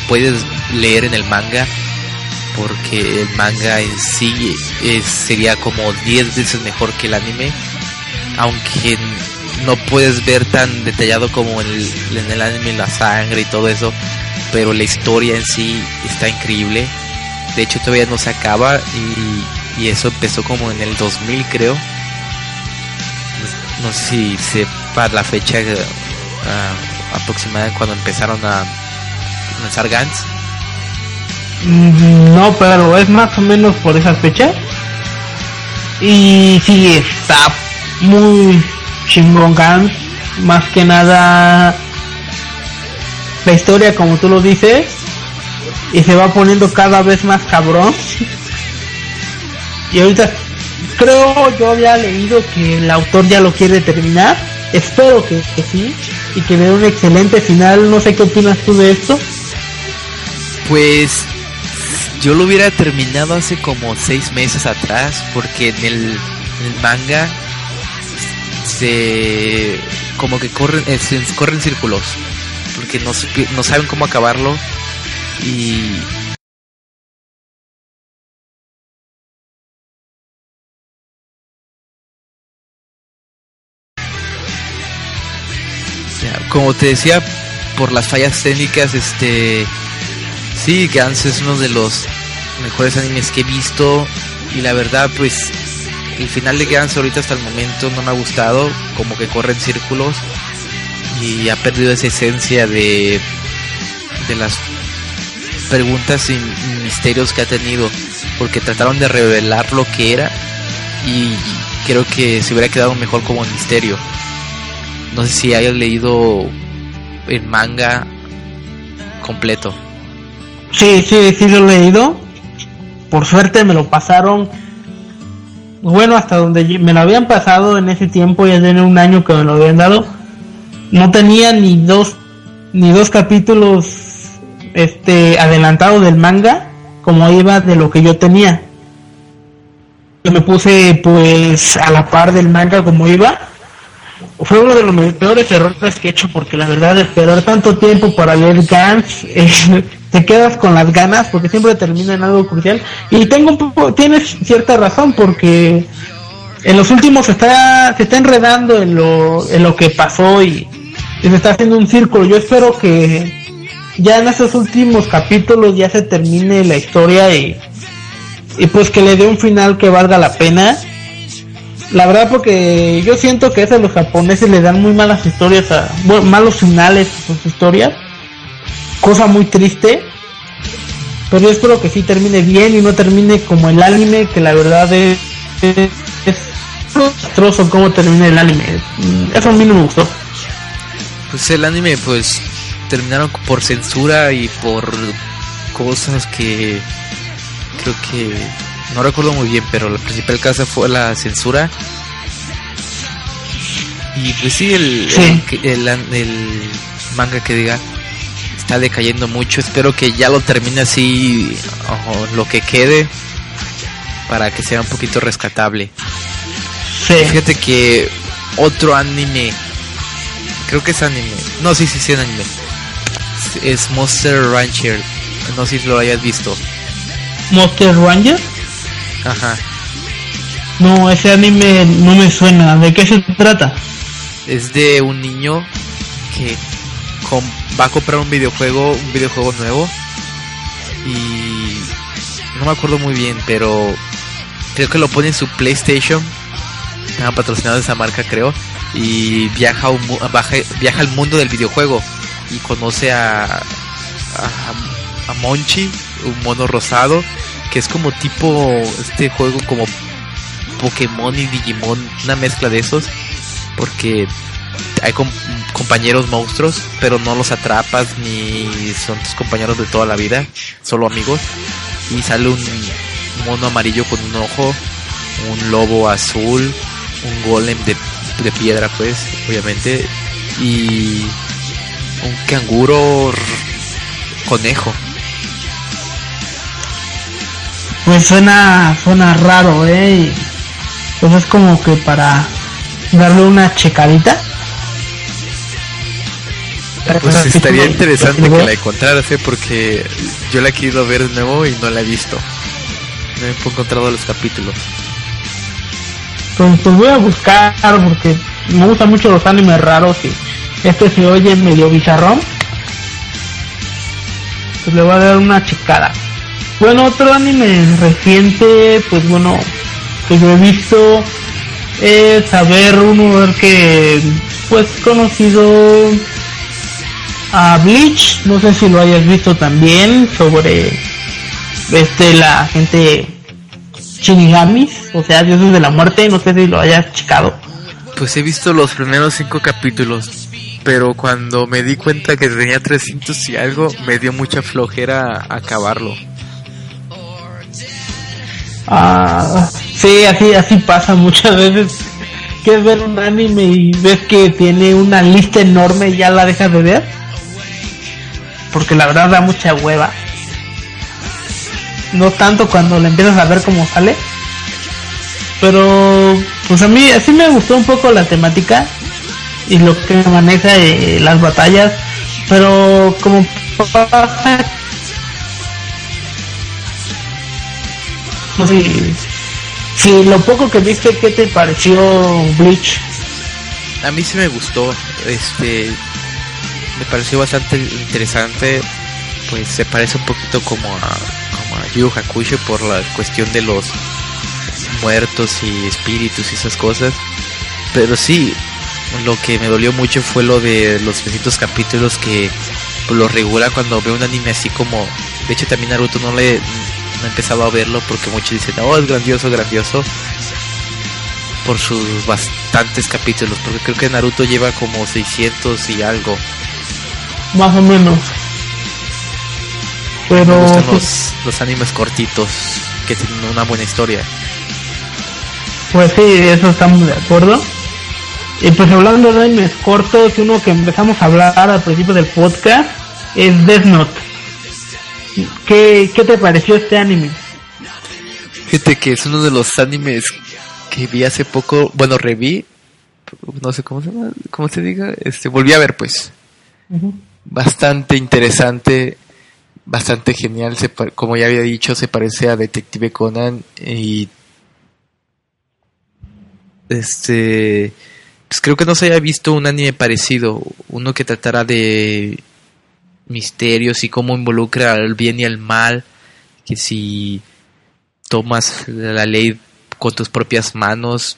puedes leer en el manga, porque el manga en sí es, sería como 10 veces mejor que el anime, aunque no puedes ver tan detallado como en el, en el anime la sangre y todo eso, pero la historia en sí está increíble. De hecho todavía no se acaba y, eso empezó como en el 2000 creo. No sé si sepa la fecha uh, aproximada cuando empezaron a lanzar Gantz. Mm, no, pero es más o menos por esas fechas. Y sí, está muy chingón Gantz. Más que nada la historia como tú lo dices. Y se va poniendo cada vez más cabrón. Y ahorita creo yo había leído que el autor ya lo quiere terminar. Espero que, sí. Y que dé un excelente final. No sé qué opinas tú de esto. Pues yo lo hubiera terminado hace como seis meses atrás. Porque en el manga se como que corren eh, corren círculos porque no, no saben cómo acabarlo y como te decía por las fallas técnicas este sí Gans es uno de los mejores animes que he visto y la verdad pues el final de Gans ahorita hasta el momento no me ha gustado, como que corre en círculos y ha perdido esa esencia de, de las preguntas y misterios que ha tenido, porque trataron de revelar lo que era y creo que se hubiera quedado mejor como misterio. No sé si hayas leído el manga completo. Sí, sí, sí lo he leído. Por suerte me lo pasaron bueno, hasta donde me lo habían pasado en ese tiempo, ya tiene un año que me lo habían dado, no tenía ni dos, ni dos capítulos este adelantados del manga como iba de lo que yo tenía. Yo me puse pues a la par del manga como iba. Fue uno de los peores errores que he hecho porque la verdad esperar tanto tiempo para leer Gans <laughs> te quedas con las ganas porque siempre termina en algo crucial y tengo un poco tienes cierta razón porque en los últimos está se está enredando en lo en lo que pasó y, se está haciendo un círculo yo espero que ya en esos últimos capítulos ya se termine la historia y, y pues que le dé un final que valga la pena. La verdad porque yo siento que a los japoneses le dan muy malas historias, a, malos finales a sus historias. Cosa muy triste. Pero yo espero que sí termine bien y no termine como el anime, que la verdad es, es, es desastroso cómo termina el anime. Eso a mí no me gustó. Pues el anime pues terminaron por censura y por cosas que creo que no recuerdo muy bien, pero la principal causa fue la censura. Y pues sí, el, el, manga que diga está decayendo mucho. Espero que ya lo termine así, lo que quede, para que sea un poquito rescatable. Fíjate que otro anime, creo que es anime, no, sí, sí, sí, es anime es Monster Rancher. No sé si lo hayas visto. ¿Monster Ranger? Ajá. No, ese anime no me suena. ¿De qué se trata? Es de un niño que va a comprar un videojuego, un videojuego nuevo. Y no me acuerdo muy bien, pero creo que lo pone en su PlayStation. Han patrocinado esa marca, creo. Y viaja, un, viaja al mundo del videojuego y conoce a, a, Monchi, un mono rosado, que es como tipo este juego como Pokémon y Digimon, una mezcla de esos, porque hay compañeros monstruos, pero no los atrapas ni son tus compañeros de toda la vida, solo amigos. Y sale un mono amarillo con un ojo, un lobo azul, un golem de, de piedra, pues, obviamente, y un canguro conejo. Pues suena, suena raro, eh. Pues es como que para darle una checadita. Pues estaría <laughs> interesante que la encontraras, ¿eh? porque yo la he querido ver de nuevo y no la he visto. No he encontrado los capítulos. Pues, pues voy a buscar porque me gustan mucho los animes raros y este se oye medio bizarrón. Pues le voy a dar una checada. Bueno, otro anime reciente, pues bueno, que yo he visto es saber uno que pues conocido a Bleach, no sé si lo hayas visto también, sobre este la gente Shinigamis, o sea, dioses de la muerte, no sé si lo hayas checado. Pues he visto los primeros cinco capítulos pero cuando me di cuenta que tenía 300 y algo, me dio mucha flojera acabarlo. Ah, sí, así, así pasa muchas veces. Quieres ver un anime y ves que tiene una lista enorme y ya la dejas de ver. Porque la verdad da mucha hueva. No tanto cuando le empiezas a ver cómo sale. Pero, pues a mí así me gustó un poco la temática y lo que maneja eh, las batallas, pero como sé si lo poco que viste, ¿qué te pareció Bleach? A mí sí me gustó, este me pareció bastante interesante, pues se parece un poquito como a como a Yu Hakusho por la cuestión de los muertos y espíritus y esas cosas, pero sí, lo que me dolió mucho fue lo de los 300 capítulos que lo regula cuando veo un anime así como de hecho también Naruto no le no he a verlo porque muchos dicen oh es grandioso grandioso por sus bastantes capítulos porque creo que Naruto lleva como 600 y algo más o menos pero me gustan los, los animes cortitos que tienen una buena historia pues sí eso estamos de acuerdo y pues hablando de animes cortos, uno que empezamos a hablar al principio del podcast es Death Note. ¿Qué, te pareció este anime? Fíjate que es uno de los animes que vi hace poco, bueno, reví, no sé cómo se llama, cómo se diga, este, volví a ver pues. Bastante interesante, bastante genial, como ya había dicho, se parece a Detective Conan y este pues creo que no se haya visto un anime parecido, uno que tratara de misterios y cómo involucra al bien y al mal, que si tomas la ley con tus propias manos,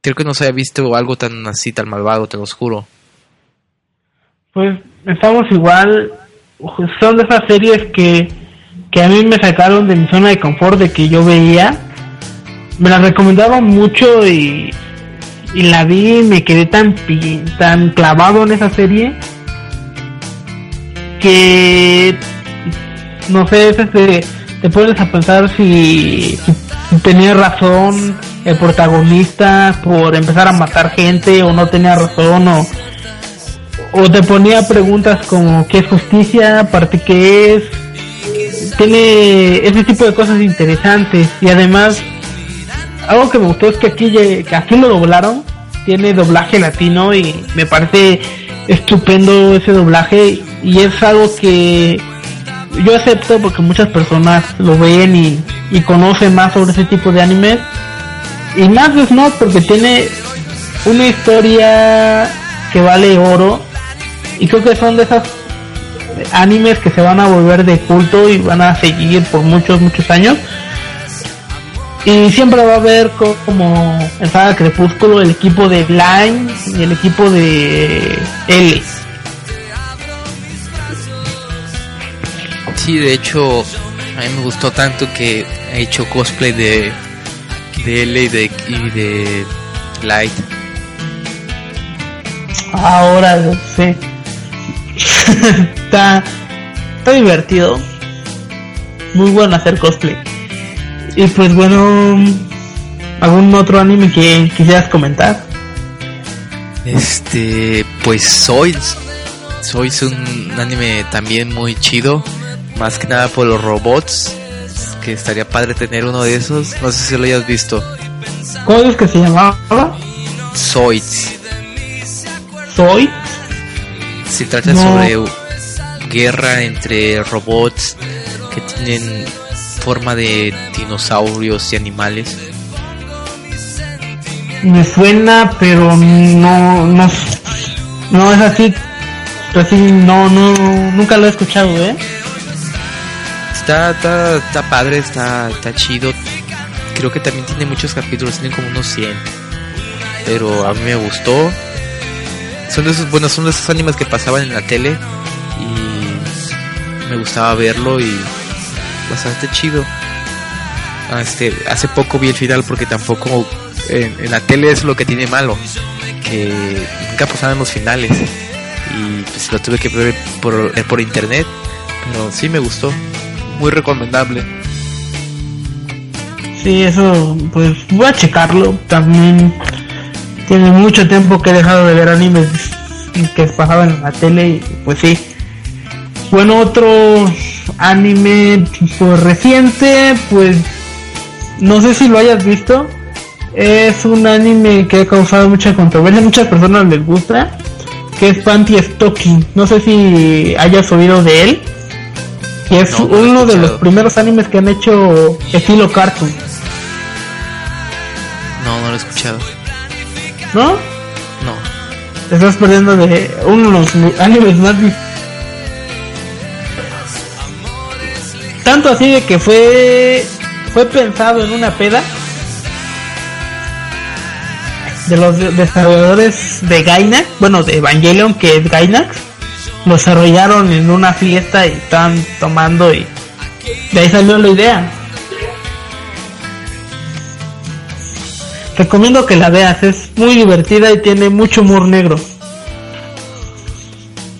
creo que no se había visto algo tan así, tan malvado, te lo juro. Pues estamos igual, son de esas series que, que a mí me sacaron de mi zona de confort de que yo veía, me las recomendaban mucho y, y la vi y me quedé tan, tan clavado en esa serie que no sé, te, te pones a pensar si, si tenía razón el protagonista por empezar a matar gente o no tenía razón o, o te ponía preguntas como qué es justicia, parte qué es. Tiene ese tipo de cosas interesantes. Y además algo que me gustó es que aquí, que aquí lo doblaron, tiene doblaje latino y me parece estupendo ese doblaje. Y es algo que yo acepto porque muchas personas lo ven y, y conocen más sobre ese tipo de animes y más es no porque tiene una historia que vale oro y creo que son de esas animes que se van a volver de culto y van a seguir por muchos muchos años y siempre va a haber como en Saga Crepúsculo el equipo de Blind y el equipo de L. Sí, de hecho, a mí me gustó tanto que he hecho cosplay de, de L y de, y de Light. Ahora sé. <laughs> está, está divertido. Muy bueno hacer cosplay. Y pues bueno, ¿algún otro anime que quisieras comentar? Este, pues soy soy un anime también muy chido, más que nada por los robots, que estaría padre tener uno de esos, no sé si lo hayas visto. ¿Cómo es que se llamaba? Zoids. ¿Zoids? Se trata sobre guerra entre robots que tienen forma de dinosaurios y animales? Me suena, pero no, no, no es así, así no, no, nunca lo he escuchado, ¿eh? Está, está, está padre, está, está chido. Creo que también tiene muchos capítulos, tiene como unos 100. Pero a mí me gustó. Son de esos, bueno, son de esos animes que pasaban en la tele y me gustaba verlo y bastante chido. Ah, este, hace poco vi el final porque tampoco en, la tele es lo que tiene malo, que nunca pasaban los finales y pues lo tuve que ver por, eh, por internet, pero sí me gustó, muy recomendable. Sí, eso, pues voy a checarlo. También tiene mucho tiempo que he dejado de ver animes que pasaban en la tele y pues sí. Bueno, otro anime pues reciente, pues no sé si lo hayas visto. Es un anime que ha causado mucha controversia, muchas personas les gusta, que es Panty Stocking. No sé si hayas oído de él. Que es uno de los primeros animes que han hecho estilo cartoon. No, no lo he escuchado. ¿No? No. Te estás perdiendo de uno de los animes más tanto así de que fue fue pensado en una peda de los desarrolladores de Gainax, bueno de Evangelion que es Gainax, lo desarrollaron en una fiesta y estaban tomando y de ahí salió la idea. Recomiendo que la veas, es muy divertida y tiene mucho humor negro.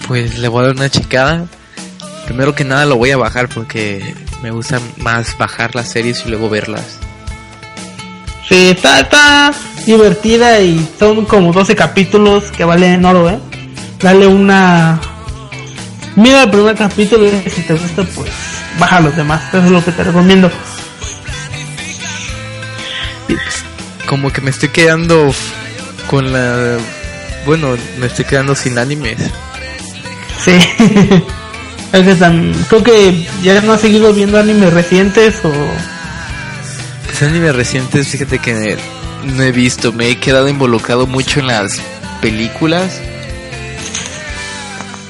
Pues le voy a dar una checada primero que nada lo voy a bajar porque me gusta más bajar las series y luego verlas. Sí, está, está divertida y son como 12 capítulos que valen oro, ¿eh? Dale una... Mira el primer capítulo y si te gusta, pues baja los demás. Eso es lo que te recomiendo. Como que me estoy quedando con la... Bueno, me estoy quedando sin animes. Sí. <laughs> creo que ya no ha seguido viendo animes recientes o... Pues animes recientes, fíjate que no he visto, me he quedado involucrado mucho en las películas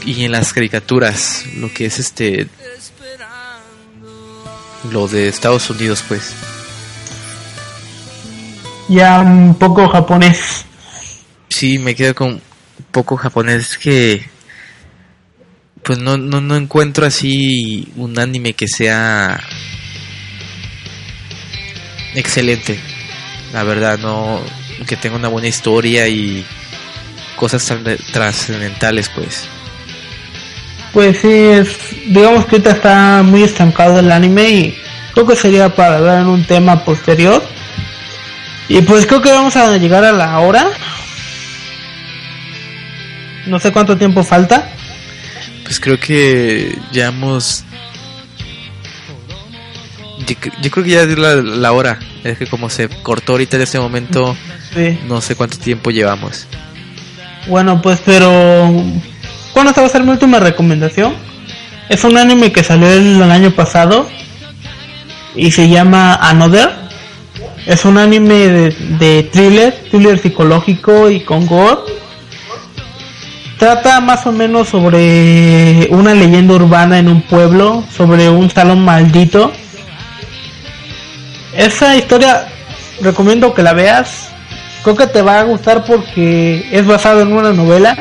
y en las caricaturas, lo que es este lo de Estados Unidos, pues. Ya un poco japonés. Sí, me quedo con poco japonés que pues no, no, no encuentro así un anime que sea excelente. La verdad, no que tenga una buena historia y cosas trascendentales, pues. Pues sí, es, digamos que ahorita está muy estancado el anime y creo que sería para ver en un tema posterior. Y pues creo que vamos a llegar a la hora. No sé cuánto tiempo falta. Pues creo que ya hemos... Yo, creo que ya es la, hora. Es que como se cortó ahorita en este momento, no sé cuánto tiempo llevamos. Bueno, pues pero... Bueno, esta va a ser mi última recomendación. Es un anime que salió el, año pasado y se llama Another. Es un anime de, thriller, thriller psicológico y con gore Trata más o menos sobre una leyenda urbana en un pueblo, sobre un salón maldito. Esa historia recomiendo que la veas. Creo que te va a gustar porque es basado en una novela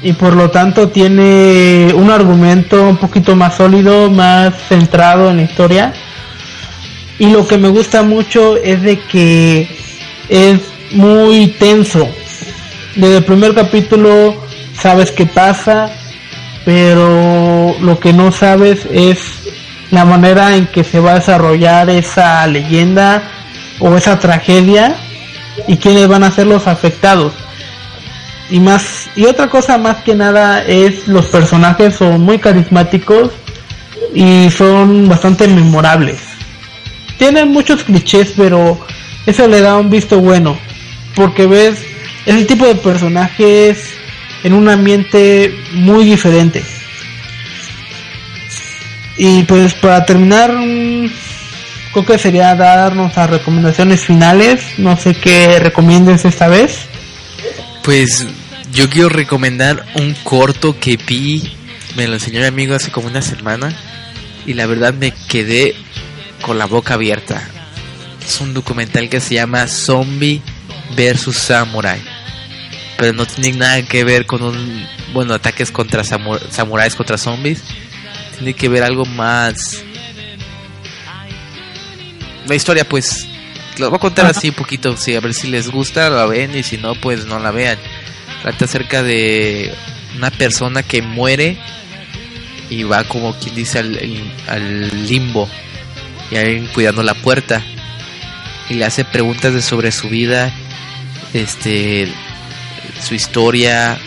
y por lo tanto tiene un argumento un poquito más sólido, más centrado en la historia. Y lo que me gusta mucho es de que es muy tenso. Desde el primer capítulo sabes qué pasa, pero lo que no sabes es la manera en que se va a desarrollar esa leyenda o esa tragedia y quiénes van a ser los afectados. Y más y otra cosa más que nada es los personajes son muy carismáticos y son bastante memorables. Tienen muchos clichés, pero eso le da un visto bueno, porque ves ese tipo de personajes en un ambiente muy diferente. Y pues para terminar, creo que sería darnos las recomendaciones finales. No sé qué recomiendes esta vez. Pues yo quiero recomendar un corto que vi, me lo enseñó mi amigo hace como una semana y la verdad me quedé con la boca abierta. Es un documental que se llama Zombie versus Samurai pero no tiene nada que ver con un, bueno, ataques contra samuráis contra zombies. Tiene que ver algo más... La historia pues, lo voy a contar así un poquito, sí, a ver si les gusta, la ven y si no, pues no la vean. Trata acerca de una persona que muere y va como quien dice al, al limbo y alguien cuidando la puerta y le hace preguntas de sobre su vida este su historia,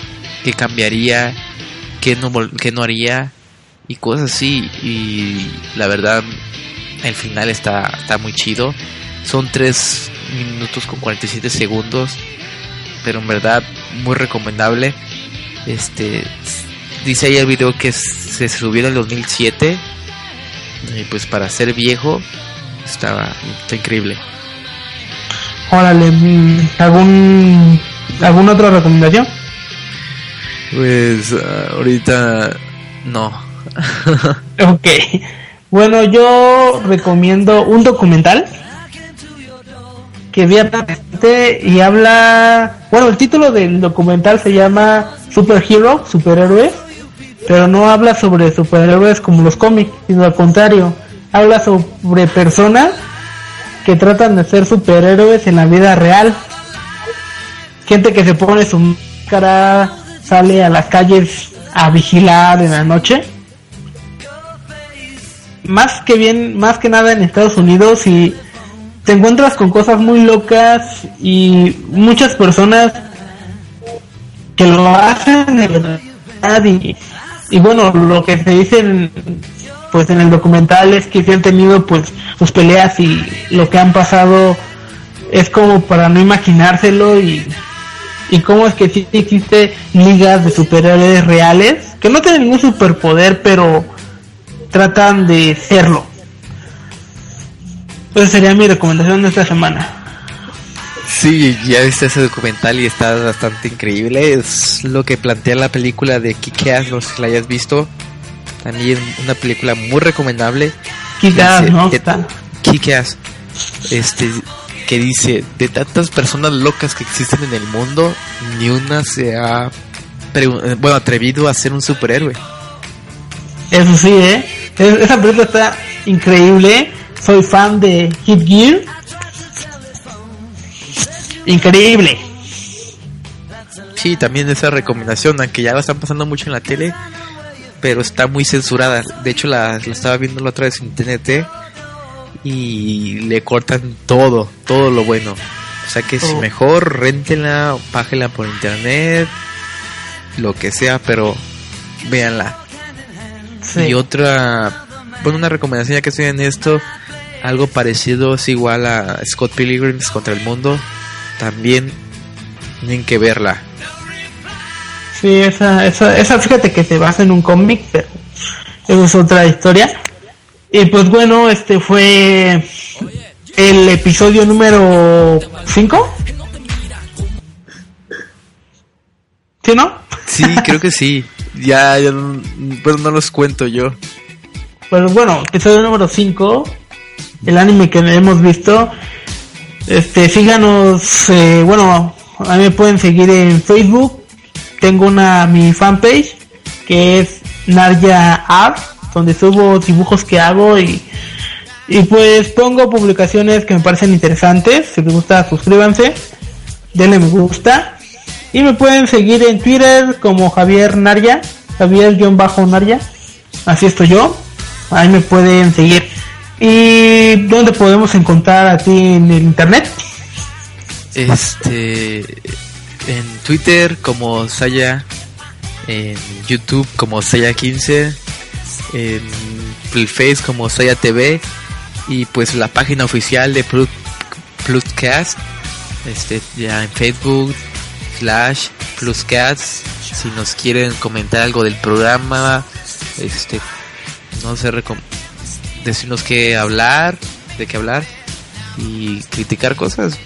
qué cambiaría, qué no, qué no haría y cosas así. Y la verdad, el final está, está muy chido. Son 3 minutos con 47 segundos, pero en verdad muy recomendable. Este dice ahí el video que se subió en el 2007 y pues para ser viejo estaba está increíble. Órale, mm, ¿algún ¿Alguna otra recomendación? Pues ah, ahorita no. <laughs> ok. Bueno, yo recomiendo un documental que vi y habla, bueno, el título del documental se llama Superhero, superhéroes, pero no habla sobre superhéroes como los cómics, sino al contrario, habla sobre personas que tratan de ser superhéroes en la vida real gente que se pone su máscara, sale a las calles a vigilar en la noche. Más que bien, más que nada en Estados Unidos y te encuentras con cosas muy locas y muchas personas que lo hacen de verdad y, y bueno, lo que se dice pues en el documental es que se han tenido pues sus peleas y lo que han pasado es como para no imaginárselo y y cómo es que sí existe ligas de superhéroes reales que no tienen ningún superpoder pero tratan de serlo. Esa sería mi recomendación de esta semana. Sí, ya viste ese documental y está bastante increíble. Es lo que plantea la película de Kick-Ass, no sé si la hayas visto. También una película muy recomendable. Kick-Ass, ¿no? Kick-Ass. Este, que dice, de tantas personas locas que existen en el mundo, ni una se ha bueno, atrevido a ser un superhéroe. Eso sí, ¿eh? Esa película está increíble. Soy fan de Hit Gear. Increíble. Sí, también esa recomendación, aunque ya la están pasando mucho en la tele, pero está muy censurada. De hecho, la, estaba viendo la otra vez en TNT y le cortan todo, todo lo bueno. O sea que es oh. mejor rentenla, págela por internet, lo que sea, pero véanla. Y otra, bueno, una recomendación ya que estoy en esto, algo parecido es igual a Scott Pilgrims contra el mundo, también tienen que verla. Sí, esa, esa, esa fíjate que se basa en un cómic, pero eso es otra historia. Y pues bueno, este fue el episodio número 5. ¿Sí, no? Sí, creo que sí. Ya, ya no, pero no los cuento yo. Pues bueno, episodio número 5, el anime que hemos visto. Este, síganos, eh, bueno, a mí me pueden seguir en Facebook. Tengo una mi fanpage que es Narya Art, donde subo dibujos que hago y, y pues pongo publicaciones que me parecen interesantes. Si les gusta, suscríbanse, denle me gusta y me pueden seguir en Twitter como Javier Narya, Javier-Narya. Así estoy yo. Ahí me pueden seguir. ¿Y dónde podemos encontrar a ti en el internet? Este. En Twitter como Saya. En YouTube como Saya15. En el Face como Saya TV. Y pues la página oficial de Pluscast. Este, ya en Facebook, slash pluscats si nos quieren comentar algo del programa este no sé decirnos qué hablar de qué hablar y criticar cosas